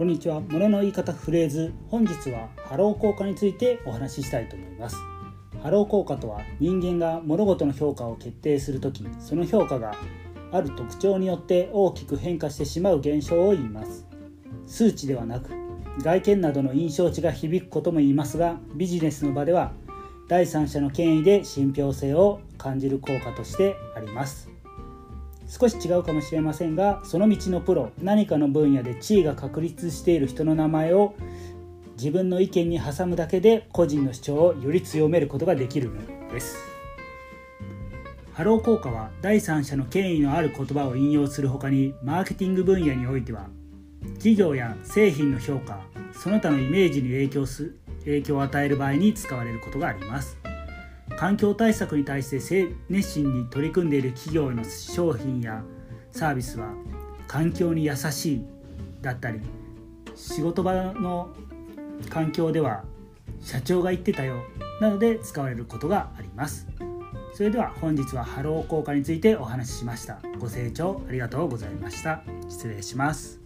こんにちは。物の言い方フレーズ。本日はハロー効果についてお話ししたいと思います。ハロー効果とは人間が物事の評価を決定するときその評価がある特徴によって大きく変化してしまう現象を言います。数値ではなく外見などの印象値が響くことも言いますがビジネスの場では第三者の権威で信憑性を感じる効果としてあります。少し違うかもしれませんがその道のプロ何かの分野で地位が確立している人の名前を自分の意見に挟むだけで個人の主張をより強めることができるのです。ハロー効果は第三者の権威のある言葉を引用する他にマーケティング分野においては企業や製品の評価その他のイメージに影響す影響を与える場合に使われることがあります。環境対策に対して熱心に取り組んでいる企業の商品やサービスは環境に優しいだったり仕事場の環境では社長が言ってたよなどで使われることがあります。それでは本日はハロー効果についてお話ししました。ご清聴ありがとうございました。失礼します。